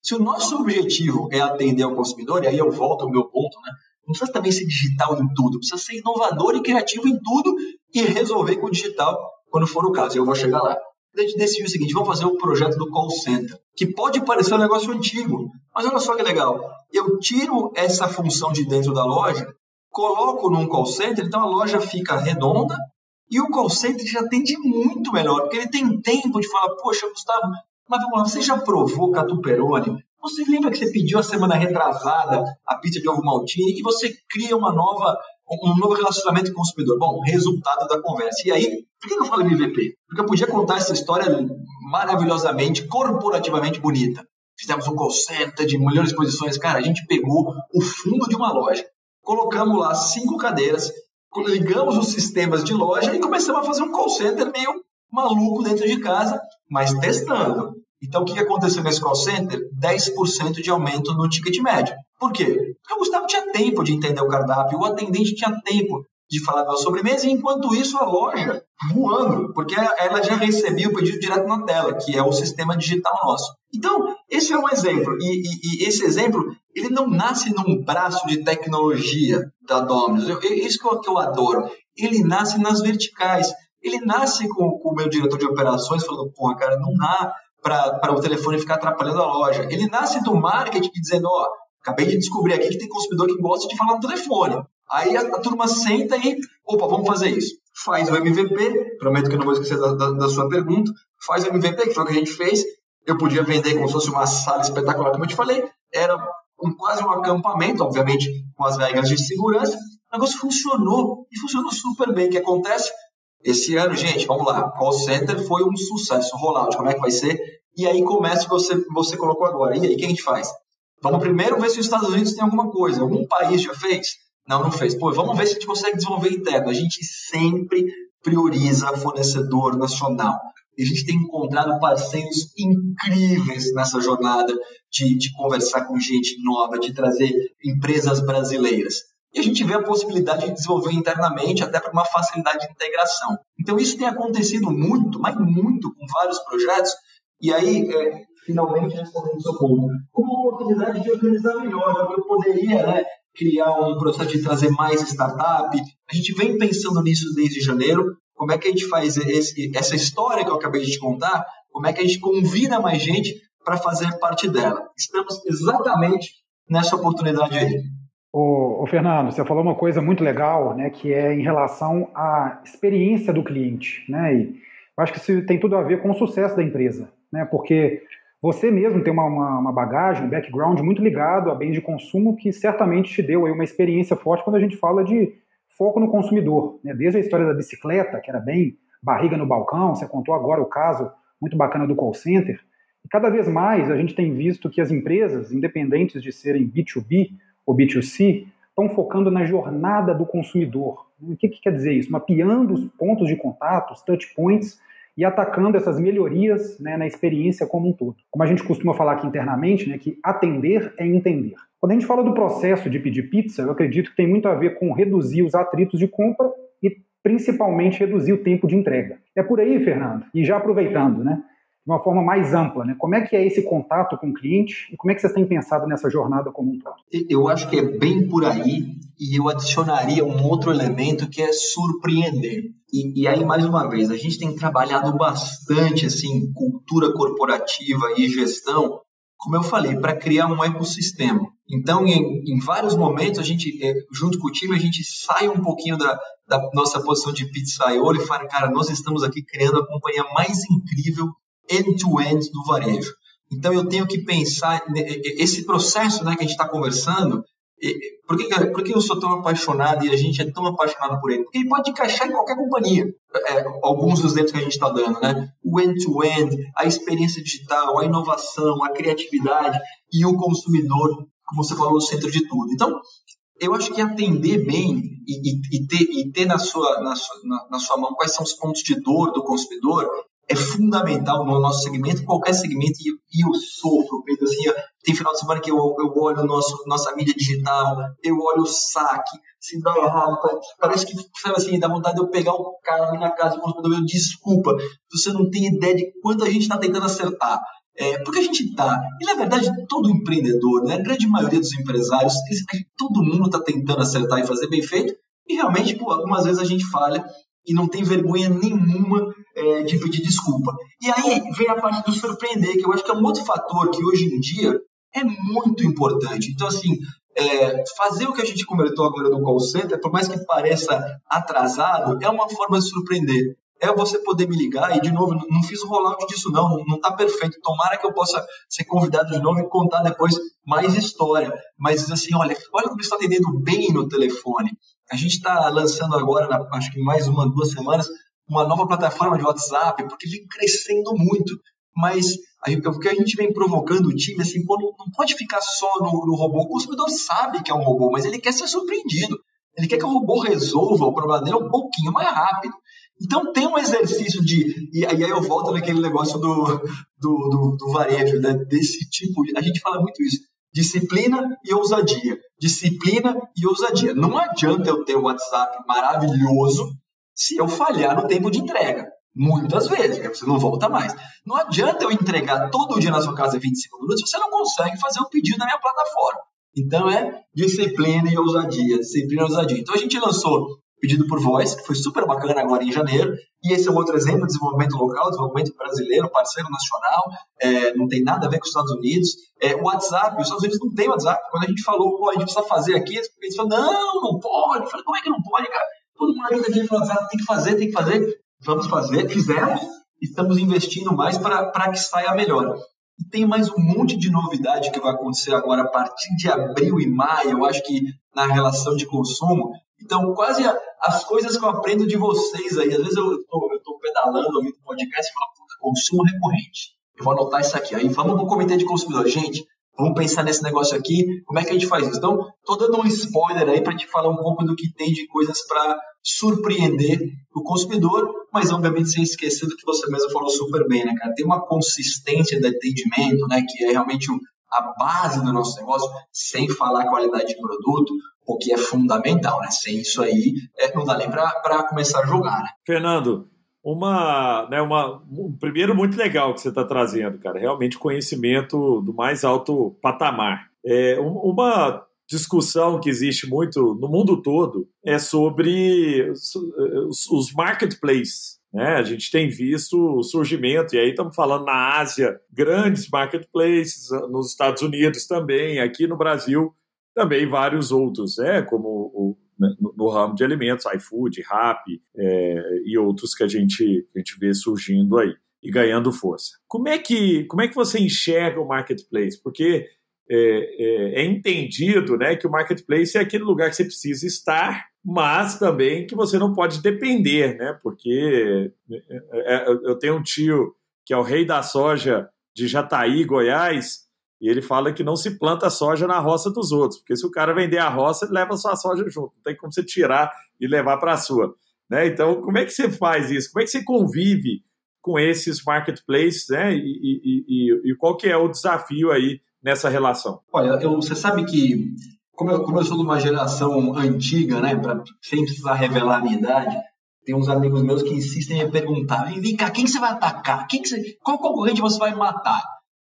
Se o nosso objetivo é atender ao consumidor, e aí eu volto ao meu ponto, né? Não precisa também ser digital em tudo, precisa ser inovador e criativo em tudo e resolver com o digital quando for o caso. Eu vou chegar lá. A gente decidiu o seguinte: vamos fazer um projeto do call center, que pode parecer um negócio antigo, mas olha só que legal. Eu tiro essa função de dentro da loja, coloco num call center, então a loja fica redonda, e o call center já atende muito melhor, porque ele tem tempo de falar, poxa, Gustavo, mas vamos lá, você já provou catuperone? Você lembra que você pediu a semana retrasada a pizza de ovo maltine e você cria uma nova, um novo relacionamento com o consumidor? Bom, resultado da conversa. E aí, por que eu falo MVP? Porque eu podia contar essa história maravilhosamente, corporativamente bonita. Fizemos um call center de melhores posições. Cara, a gente pegou o fundo de uma loja, colocamos lá cinco cadeiras, ligamos os sistemas de loja e começamos a fazer um call center meio maluco dentro de casa, mas testando. Então, o que aconteceu nesse call center? 10% de aumento no ticket médio. Por quê? Porque o Gustavo tinha tempo de entender o cardápio, o atendente tinha tempo de falar da sobremesa, e enquanto isso a loja voando, porque ela já recebia o pedido direto na tela, que é o sistema digital nosso. Então, esse é um exemplo, e, e, e esse exemplo, ele não nasce num braço de tecnologia da Domino's, eu, isso que eu, que eu adoro, ele nasce nas verticais, ele nasce com, com o meu diretor de operações falando, porra, cara, não dá para o telefone ficar atrapalhando a loja. Ele nasce do marketing dizendo, ó, acabei de descobrir aqui que tem consumidor que gosta de falar no telefone. Aí a, a, turma senta e, opa, vamos fazer isso. Faz o MVP, prometo que não vou esquecer da, da, da, sua pergunta, faz o MVP, que foi o que a gente fez. Eu podia vender como se fosse uma sala espetacular, como eu te falei. Era um, quase um acampamento, obviamente, com as regras de segurança. O negócio funcionou, e funcionou super bem. O que acontece? Esse ano, gente, vamos lá, call center foi um sucesso, rollout, como é que vai ser? E aí começa o que você, você colocou agora. E aí, o que a gente faz? Vamos primeiro ver se os Estados Unidos tem alguma coisa. Algum país já fez? Não, não fez. Pô, vamos ver se a gente consegue desenvolver interno. A gente sempre prioriza fornecedor nacional. E a gente tem encontrado parceiros incríveis nessa jornada de, de conversar com gente nova, de trazer empresas brasileiras. E a gente vê a possibilidade de desenvolver internamente, até para uma facilidade de integração. Então, isso tem acontecido muito, mas muito, com vários projetos. E aí, é, finalmente, respondendo o seu ponto, com uma oportunidade de organizar melhor, eu poderia né, criar um processo de trazer mais startup. A gente vem pensando nisso desde janeiro. Como é que a gente faz esse, essa história que eu acabei de te contar? Como é que a gente convida mais gente para fazer parte dela? Estamos exatamente nessa oportunidade aí. Ô, ô, Fernando, você falou uma coisa muito legal, né, que é em relação à experiência do cliente, né, e eu acho que isso tem tudo a ver com o sucesso da empresa, né, porque você mesmo tem uma, uma, uma bagagem, um background muito ligado a bens de consumo que certamente te deu aí uma experiência forte quando a gente fala de foco no consumidor, né, desde a história da bicicleta, que era bem barriga no balcão, você contou agora o caso muito bacana do call center, e cada vez mais a gente tem visto que as empresas, independentes de serem B2B ou B2C, estão focando na jornada do consumidor. O que, que quer dizer isso? Mapeando os pontos de contato, os touch points, e atacando essas melhorias né, na experiência como um todo. Como a gente costuma falar aqui internamente, né, que atender é entender. Quando a gente fala do processo de pedir pizza, eu acredito que tem muito a ver com reduzir os atritos de compra e principalmente reduzir o tempo de entrega. É por aí, Fernando. E já aproveitando, né? De uma forma mais ampla, né? Como é que é esse contato com o cliente e como é que vocês têm pensado nessa jornada como um todo? Eu acho que é bem por aí e eu adicionaria um outro elemento que é surpreender. E, e aí, mais uma vez, a gente tem trabalhado bastante, assim, cultura corporativa e gestão, como eu falei, para criar um ecossistema. Então, em, em, vários momentos, a gente, é, junto com o time, a gente sai um pouquinho da, da nossa posição de pizzaiolo e fala, cara, nós estamos aqui criando a companhia mais incrível end-to-end do varejo. Então eu tenho que pensar esse processo, né, que a gente está conversando. Por que, por que eu sou tão apaixonado e a gente é tão apaixonado por ele? Porque ele pode encaixar em qualquer companhia. É, alguns dos exemplos que a gente está dando, né? O end-to-end, -end, a experiência digital, a inovação, a criatividade e o consumidor, como você falou, no centro de tudo. Então, eu acho que atender bem e, e, e ter, e ter na, sua, na, na, na sua mão quais são os pontos de dor do consumidor é fundamental no nosso segmento, qualquer segmento, e, eu sofro, Pedro, assim, tem final de semana que eu, eu olho nosso, nossa mídia digital, eu olho o saque, se dá errado, parece que, sabe assim, dá vontade de eu pegar o cara na casa do consumidor, eu, desculpa, você não tem ideia de quanto a gente está tentando acertar. É, porque a gente está, e na verdade todo empreendedor, né, a grande maioria dos empresários, todo mundo está tentando acertar e fazer bem feito, e realmente, pô, algumas vezes a gente falha, e não tem vergonha nenhuma é, de pedir desculpa. E aí vem a parte do surpreender, que eu acho que é um outro fator que hoje em dia é muito importante. Então, assim, é, fazer o que a gente comentou agora no call center, por mais que pareça atrasado, é uma forma de surpreender. É você poder me ligar e, de novo, não fiz o rollout disso não, não está perfeito. Tomara que eu possa ser convidado de novo e contar depois mais história. Mas, assim, olha, olha como está atendendo bem no telefone. A gente está lançando agora, na, acho que mais uma, duas semanas, uma nova plataforma de WhatsApp, porque vem crescendo muito. Mas o que a gente vem provocando o time, assim, pô, não, pode ficar só no, no, robô. O consumidor sabe que é um robô, mas ele quer ser surpreendido. Ele quer que o robô resolva o problema dele um pouquinho mais rápido. Então tem um exercício de. E aí eu volto naquele negócio do, do, do, do varejo, né? desse tipo. A gente fala muito isso. Disciplina e ousadia. Disciplina e ousadia. Não adianta eu ter um WhatsApp maravilhoso se eu falhar no tempo de entrega. Muitas vezes, porque você não volta mais. Não adianta eu entregar todo dia na sua casa 25 minutos se você não consegue fazer um pedido na minha plataforma. Então é disciplina e ousadia, disciplina e ousadia. Então a gente lançou pedido por voz, que foi super bacana agora em janeiro. E esse é um outro exemplo, desenvolvimento local, desenvolvimento brasileiro, parceiro nacional, é, não tem nada a ver com os Estados Unidos. É, o WhatsApp, os Estados Unidos não tem WhatsApp. Quando a gente falou, pô, a gente precisa fazer aqui, eles falaram, não, não pode. Eu falei, como é que não pode, cara? Todo mundo aqui tem WhatsApp, tem que fazer, tem que fazer. Vamos fazer, fizemos, estamos investindo mais para que saia melhor. E tem mais um monte de novidade que vai acontecer agora a partir de abril e maio, eu acho que na relação de consumo. Então, quase as coisas que eu aprendo de vocês aí. Às vezes eu estou pedalando, ouvindo podcast e falo, consumo recorrente. Eu vou anotar isso aqui. Aí vamos para o comitê de consumidor. Gente, vamos pensar nesse negócio aqui. Como é que a gente faz isso? Então, estou dando um spoiler aí para te falar um pouco do que tem de coisas para surpreender o consumidor, mas obviamente sem esquecer do que você mesmo falou super bem, né, cara? Tem uma consistência de atendimento, né, que é realmente a base do nosso negócio, sem falar qualidade de produto, o que é fundamental, né? Sem isso aí, é, não dá nem para começar a jogar, né? Fernando, uma, né, uma, um primeiro muito legal que você está trazendo, cara. Realmente conhecimento do mais alto patamar. É, uma discussão que existe muito no mundo todo é sobre os, marketplaces Né? A gente tem visto o surgimento, e aí estamos falando na Ásia, grandes marketplaces, nos Estados Unidos também, aqui no Brasil também vários outros, né? como o, no, no, ramo de alimentos, iFood, Rappi é, e outros que a gente, a gente vê surgindo aí e ganhando força. Como é que, como é que você enxerga o marketplace? Porque é, é, é, entendido né, que o marketplace é aquele lugar que você precisa estar, mas também que você não pode depender, né? Porque é, é, eu tenho um tio que é o rei da soja de Jataí, Goiás, e ele fala que não se planta soja na roça dos outros, porque se o cara vender a roça, ele leva a sua soja junto, não tem como você tirar e levar para a sua. Né? Então, como é que você faz isso? Como é que você convive com esses marketplaces, né? E, e, e, e qual que é o desafio aí nessa relação? Olha, eu, você sabe que, como eu, como eu sou de uma geração antiga, né, pra, sem precisar revelar a minha idade, tem uns amigos meus que insistem em me perguntar: vem cá, quem você vai atacar? Quem você, qual concorrente você vai matar?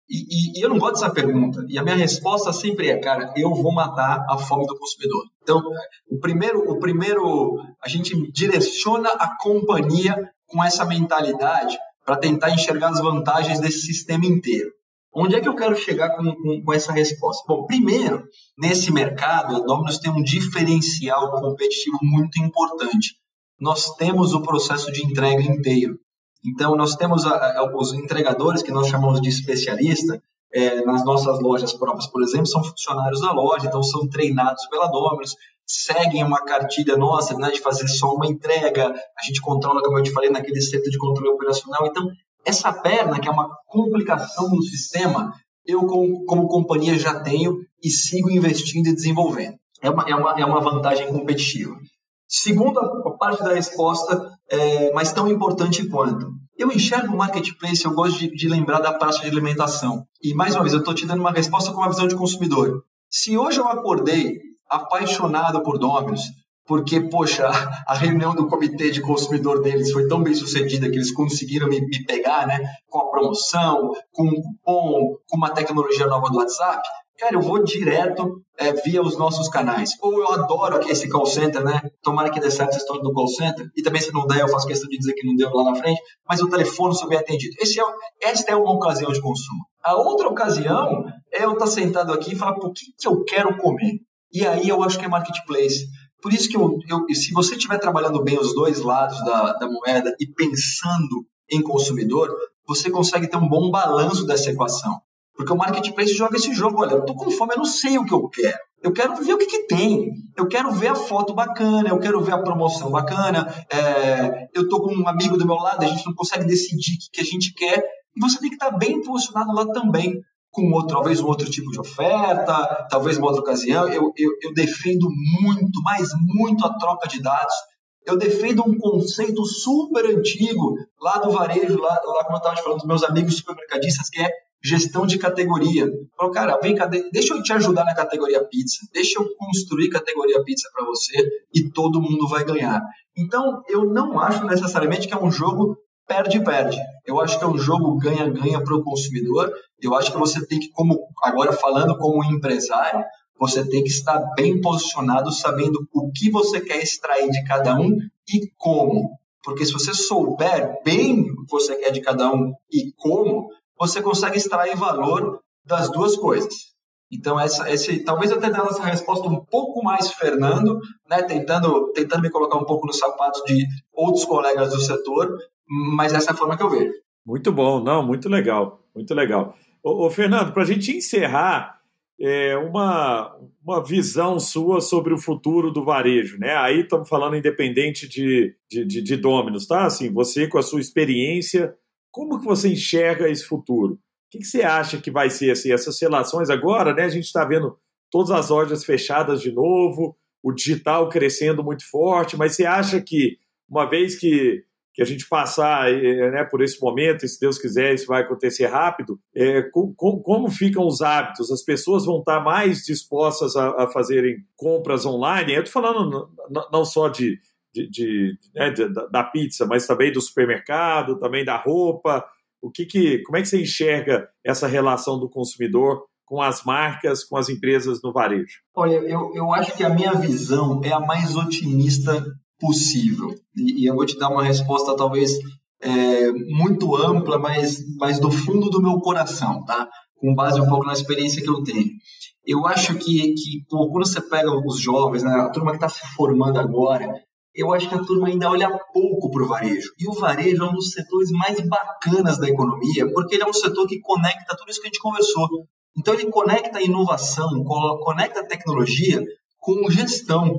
E, e, e, eu não gosto dessa pergunta. E a minha resposta sempre é, cara, eu vou matar a fome do consumidor. Então, o primeiro, o primeiro, a gente direciona a companhia com essa mentalidade para tentar enxergar as vantagens desse sistema inteiro. Onde é que eu quero chegar com, com, com, essa resposta? Bom, primeiro, nesse mercado, a Domino's tem um diferencial competitivo muito importante. Nós temos o processo de entrega inteiro. Então, nós temos a, a, os entregadores, que nós chamamos de especialista, é, nas nossas lojas próprias, por exemplo, são funcionários da loja, então são treinados pela Domino's, seguem uma cartilha nossa né, de fazer só uma entrega, a gente controla, como eu te falei, naquele centro de controle operacional. Então, essa perna, que é uma complicação no sistema, eu, como, como companhia, já tenho e sigo investindo e desenvolvendo. É uma, é uma, é uma vantagem competitiva. Segunda parte da resposta, é, mas tão importante quanto. Eu enxergo o marketplace, eu gosto de, de lembrar da praça de alimentação. E, mais uma vez, eu estou te dando uma resposta com uma visão de consumidor. Se hoje eu acordei apaixonado por Domino's, porque, poxa, a reunião do comitê de consumidor deles foi tão bem sucedida que eles conseguiram me, me pegar, né, com a promoção, com um cupom, com uma tecnologia nova do WhatsApp, cara, eu vou direto é, via os nossos canais. Ou eu adoro aqui esse call center, né? Tomara que dê certo essa história do call center. E também, se não der, eu faço questão de dizer que não deu lá na frente. Mas o telefone sou bem atendido. Esse é, esta é uma ocasião de consumo. A outra ocasião é eu estar sentado aqui e falar, por que, que eu quero comer? E aí eu acho que é marketplace. Por isso que eu, eu se você estiver trabalhando bem os dois lados da, da moeda e pensando em consumidor, você consegue ter um bom balanço dessa equação. Porque o marketplace joga esse jogo. Olha, eu tô com fome, eu não sei o que eu quero. Eu quero ver o que, que tem. Eu quero ver a foto bacana, eu quero ver a promoção bacana. É, eu tô com um amigo do meu lado, a gente não consegue decidir o que, que a gente quer. E você tem que estar bem posicionado lá também com outro, talvez um outro tipo de oferta, talvez uma outra ocasião. Eu, eu, eu defendo muito, mas muito a troca de dados. Eu defendo um conceito super antigo lá do varejo, lá, lá como eu estava falando dos meus amigos supermercadistas, que é gestão de categoria. Falou, cara, vem cá, deixa eu te ajudar na categoria pizza, deixa eu construir categoria pizza para você e todo mundo vai ganhar. Então, eu não acho necessariamente que é um jogo perde-perde. Eu acho que é um jogo ganha-ganha para o consumidor. Eu acho que você tem que, como agora falando como empresário, você tem que estar bem posicionado, sabendo o que você quer extrair de cada um e como. Porque se você souber bem o que você quer de cada um e como, você consegue extrair valor das duas coisas. Então, essa, esse, talvez eu tenha dado essa resposta um pouco mais Fernando, né, tentando, tentando me colocar um pouco nos sapatos de outros colegas do setor, mas essa é a forma que eu vejo. Muito bom, não, muito legal, muito legal. Ô, ô Fernando, para a gente encerrar, é, uma, uma visão sua sobre o futuro do varejo, né? Aí estamos falando independente de, de, de, de Dominos, tá? Assim, você com a sua experiência, como que você enxerga esse futuro? O que, que você acha que vai ser assim, essas relações agora, né? A gente está vendo todas as lojas fechadas de novo, o digital crescendo muito forte, mas você acha que uma vez que que a gente passar eh, né, por esse momento, e se Deus quiser isso vai acontecer rápido, é, com, com, como ficam os hábitos? As pessoas vão estar mais dispostas a, a fazerem compras online? Eu estou falando não, não só de, de, de, né, de, da pizza, mas também do supermercado, também da roupa. O que, que como é que você enxerga essa relação do consumidor com as marcas, com as empresas no varejo? Olha, eu, eu acho que a minha visão é a mais otimista possível. E, e eu vou te dar uma resposta talvez é, muito ampla, mas, mas do fundo do meu coração, tá? Com base um pouco na experiência que eu tenho. Eu acho que, que pô, quando você pega os jovens, né, a turma que está se formando agora, eu acho que a turma ainda olha pouco para o varejo. E o varejo é um dos setores mais bacanas da economia, porque ele é um setor que conecta tudo isso que a gente conversou. Então, ele conecta a inovação, conecta a tecnologia com gestão.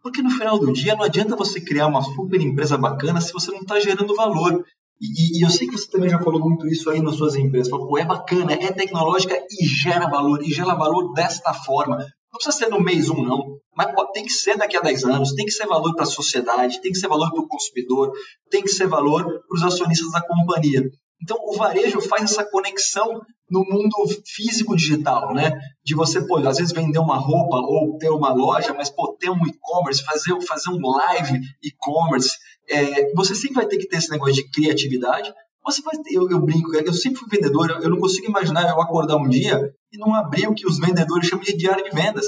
Porque no final do dia não adianta você criar uma super empresa bacana se você não está gerando valor. E, e, eu sei que você também já falou muito isso aí nas suas empresas. Falou, é bacana, é tecnológica e gera valor. E gera valor desta forma. Não precisa ser no mês um, não. Mas pode, tem que ser daqui a 10 anos. Tem que ser valor para a sociedade, tem que ser valor para o consumidor, tem que ser valor para os acionistas da companhia. Então, o varejo faz essa conexão no mundo físico-digital, né? De você, pô, às vezes vender uma roupa ou ter uma loja, mas, pô, ter um e-commerce, fazer, fazer um live e-commerce. É, você sempre vai ter que ter esse negócio de criatividade. Você vai eu, eu brinco, eu sempre fui vendedor, eu, eu não consigo imaginar eu acordar um dia e não abrir o que os vendedores chamam de diário de vendas.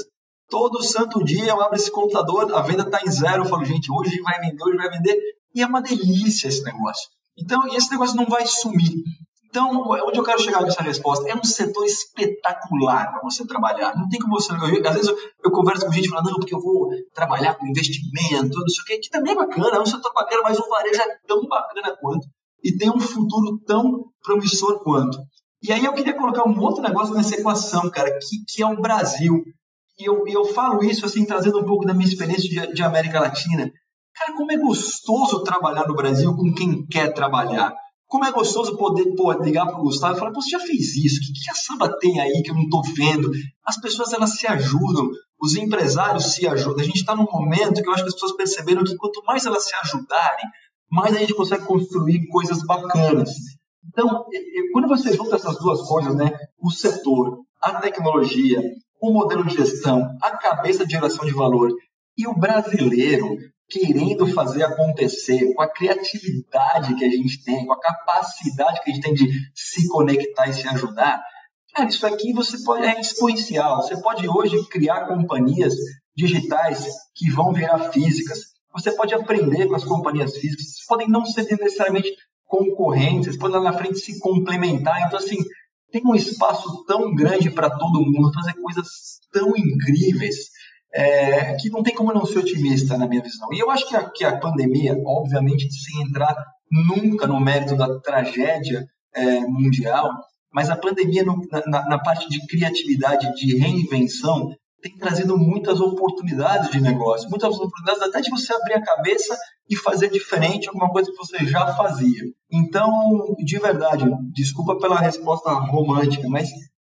Todo santo dia eu abro esse computador, a venda está em zero, eu falo, gente, hoje vai vender, hoje vai vender. E é uma delícia esse negócio. Então, esse negócio não vai sumir. Então, onde eu quero chegar com essa resposta? É um setor espetacular para você trabalhar. Não tem como você. Às vezes eu, eu, converso com gente falando, não, porque eu vou trabalhar com investimento, não sei o quê, que também é bacana, é um setor bacana, mas o varejo é tão bacana quanto e tem um futuro tão promissor quanto. E aí eu queria colocar um outro negócio nessa equação, cara, que, que é o Brasil. E eu, eu falo isso assim, trazendo um pouco da minha experiência de, de América Latina. Cara, como é gostoso trabalhar no Brasil com quem quer trabalhar. Como é gostoso poder pô, ligar para o Gustavo e falar, pô, você já fez isso? O que, que a samba tem aí que eu não estou vendo? As pessoas, elas se ajudam. Os empresários se ajudam. A gente está num momento que eu acho que as pessoas perceberam que quanto mais elas se ajudarem, mais a gente consegue construir coisas bacanas. Então, quando você junta essas duas coisas, né, o setor, a tecnologia, o modelo de gestão, a cabeça de geração de valor e o brasileiro querendo fazer acontecer, com a criatividade que a gente tem, com a capacidade que a gente tem de se conectar e se ajudar, cara, isso aqui você pode é exponencial. Você pode hoje criar companhias digitais que vão virar físicas. Você pode aprender com as companhias físicas. Podem não ser necessariamente concorrentes, podem lá na frente se complementar. Então, assim, tem um espaço tão grande para todo mundo fazer coisas tão incríveis é, que não tem como não ser otimista na minha visão. E eu acho que a, que a pandemia, obviamente, sem entrar nunca no mérito da tragédia é, mundial, mas a pandemia no, na, na, parte de criatividade, de reinvenção, tem trazido muitas oportunidades de negócio, muitas oportunidades até de você abrir a cabeça e fazer diferente alguma coisa que você já fazia. Então, de verdade, desculpa pela resposta romântica, mas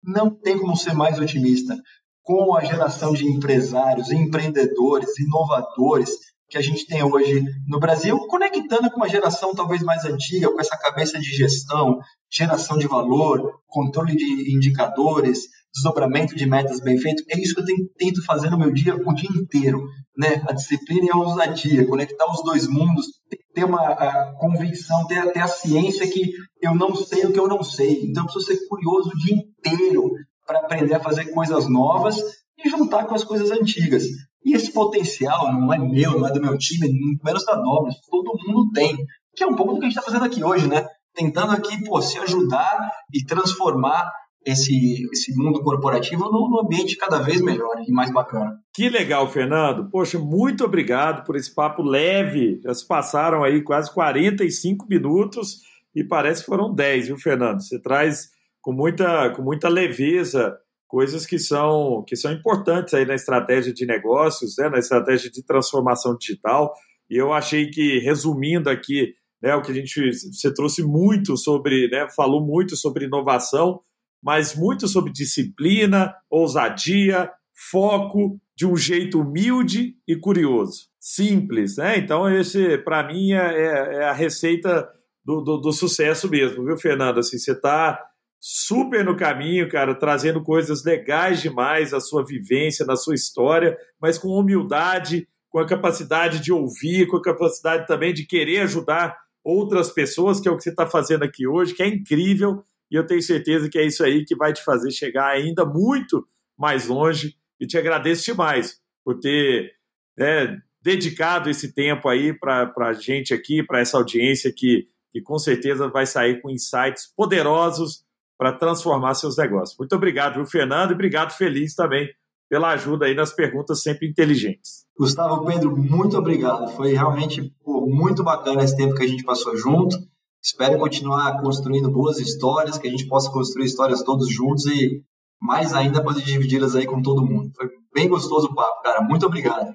não tem como ser mais otimista com a geração de empresários, empreendedores, inovadores que a gente tem hoje no Brasil, conectando com uma geração talvez mais antiga, com essa cabeça de gestão, geração de valor, controle de indicadores, desdobramento de metas bem feito. É isso que eu tento fazer no meu dia o dia inteiro, né? A disciplina e a ousadia, conectar os dois mundos, ter uma convicção, ter, ter a ciência que eu não sei o que eu não sei. Então, eu preciso ser curioso o dia inteiro, para aprender a fazer coisas novas e juntar com as coisas antigas. E esse potencial não é meu, não é do meu time, muito menos da Dobles, todo mundo tem. Que é um pouco do que a gente está fazendo aqui hoje, né? Tentando aqui, pô, se ajudar e transformar esse, esse mundo corporativo num ambiente cada vez melhor e mais bacana. Que legal, Fernando. Poxa, muito obrigado por esse papo leve. Já se passaram aí quase 45 minutos e parece que foram 10, viu, Fernando? Você traz com muita, com muita leveza coisas que são, que são importantes aí na estratégia de negócios, né, na estratégia de transformação digital. E eu achei que, resumindo aqui, né, o que a gente você trouxe muito sobre, né, falou muito sobre inovação, mas muito sobre disciplina, ousadia, foco, de um jeito humilde e curioso, simples, né? Então esse, para mim, é, é, é, a receita do, do, do, sucesso mesmo, viu, Fernando? Assim, você está super no caminho, cara, trazendo coisas legais demais, a sua vivência, na sua história, mas com humildade, com a capacidade de ouvir, com a capacidade também de querer ajudar outras pessoas, que é o que você está fazendo aqui hoje, que é incrível, e eu tenho certeza que é isso aí que vai te fazer chegar ainda muito mais longe, e te agradeço demais por ter né, dedicado esse tempo aí para a gente aqui, para essa audiência que, que com certeza vai sair com insights poderosos para transformar seus negócios. Muito obrigado, viu, Fernando? E obrigado, Feliz, também, pela ajuda aí nas perguntas sempre inteligentes. Gustavo, Pedro, muito obrigado. Foi realmente pô, muito bacana esse tempo que a gente passou junto. Espero continuar construindo boas histórias, que a gente possa construir histórias todos juntos e mais ainda poder dividi-las aí com todo mundo. Foi bem gostoso o papo, cara. Muito obrigado.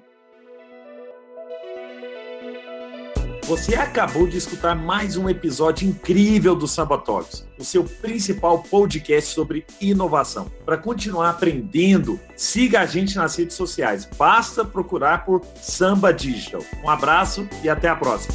Você acabou de escutar mais um episódio incrível do Samba Talks, o seu principal podcast sobre inovação. Para continuar aprendendo, siga a gente nas redes sociais. Basta procurar por Samba Digital. Um abraço e até a próxima.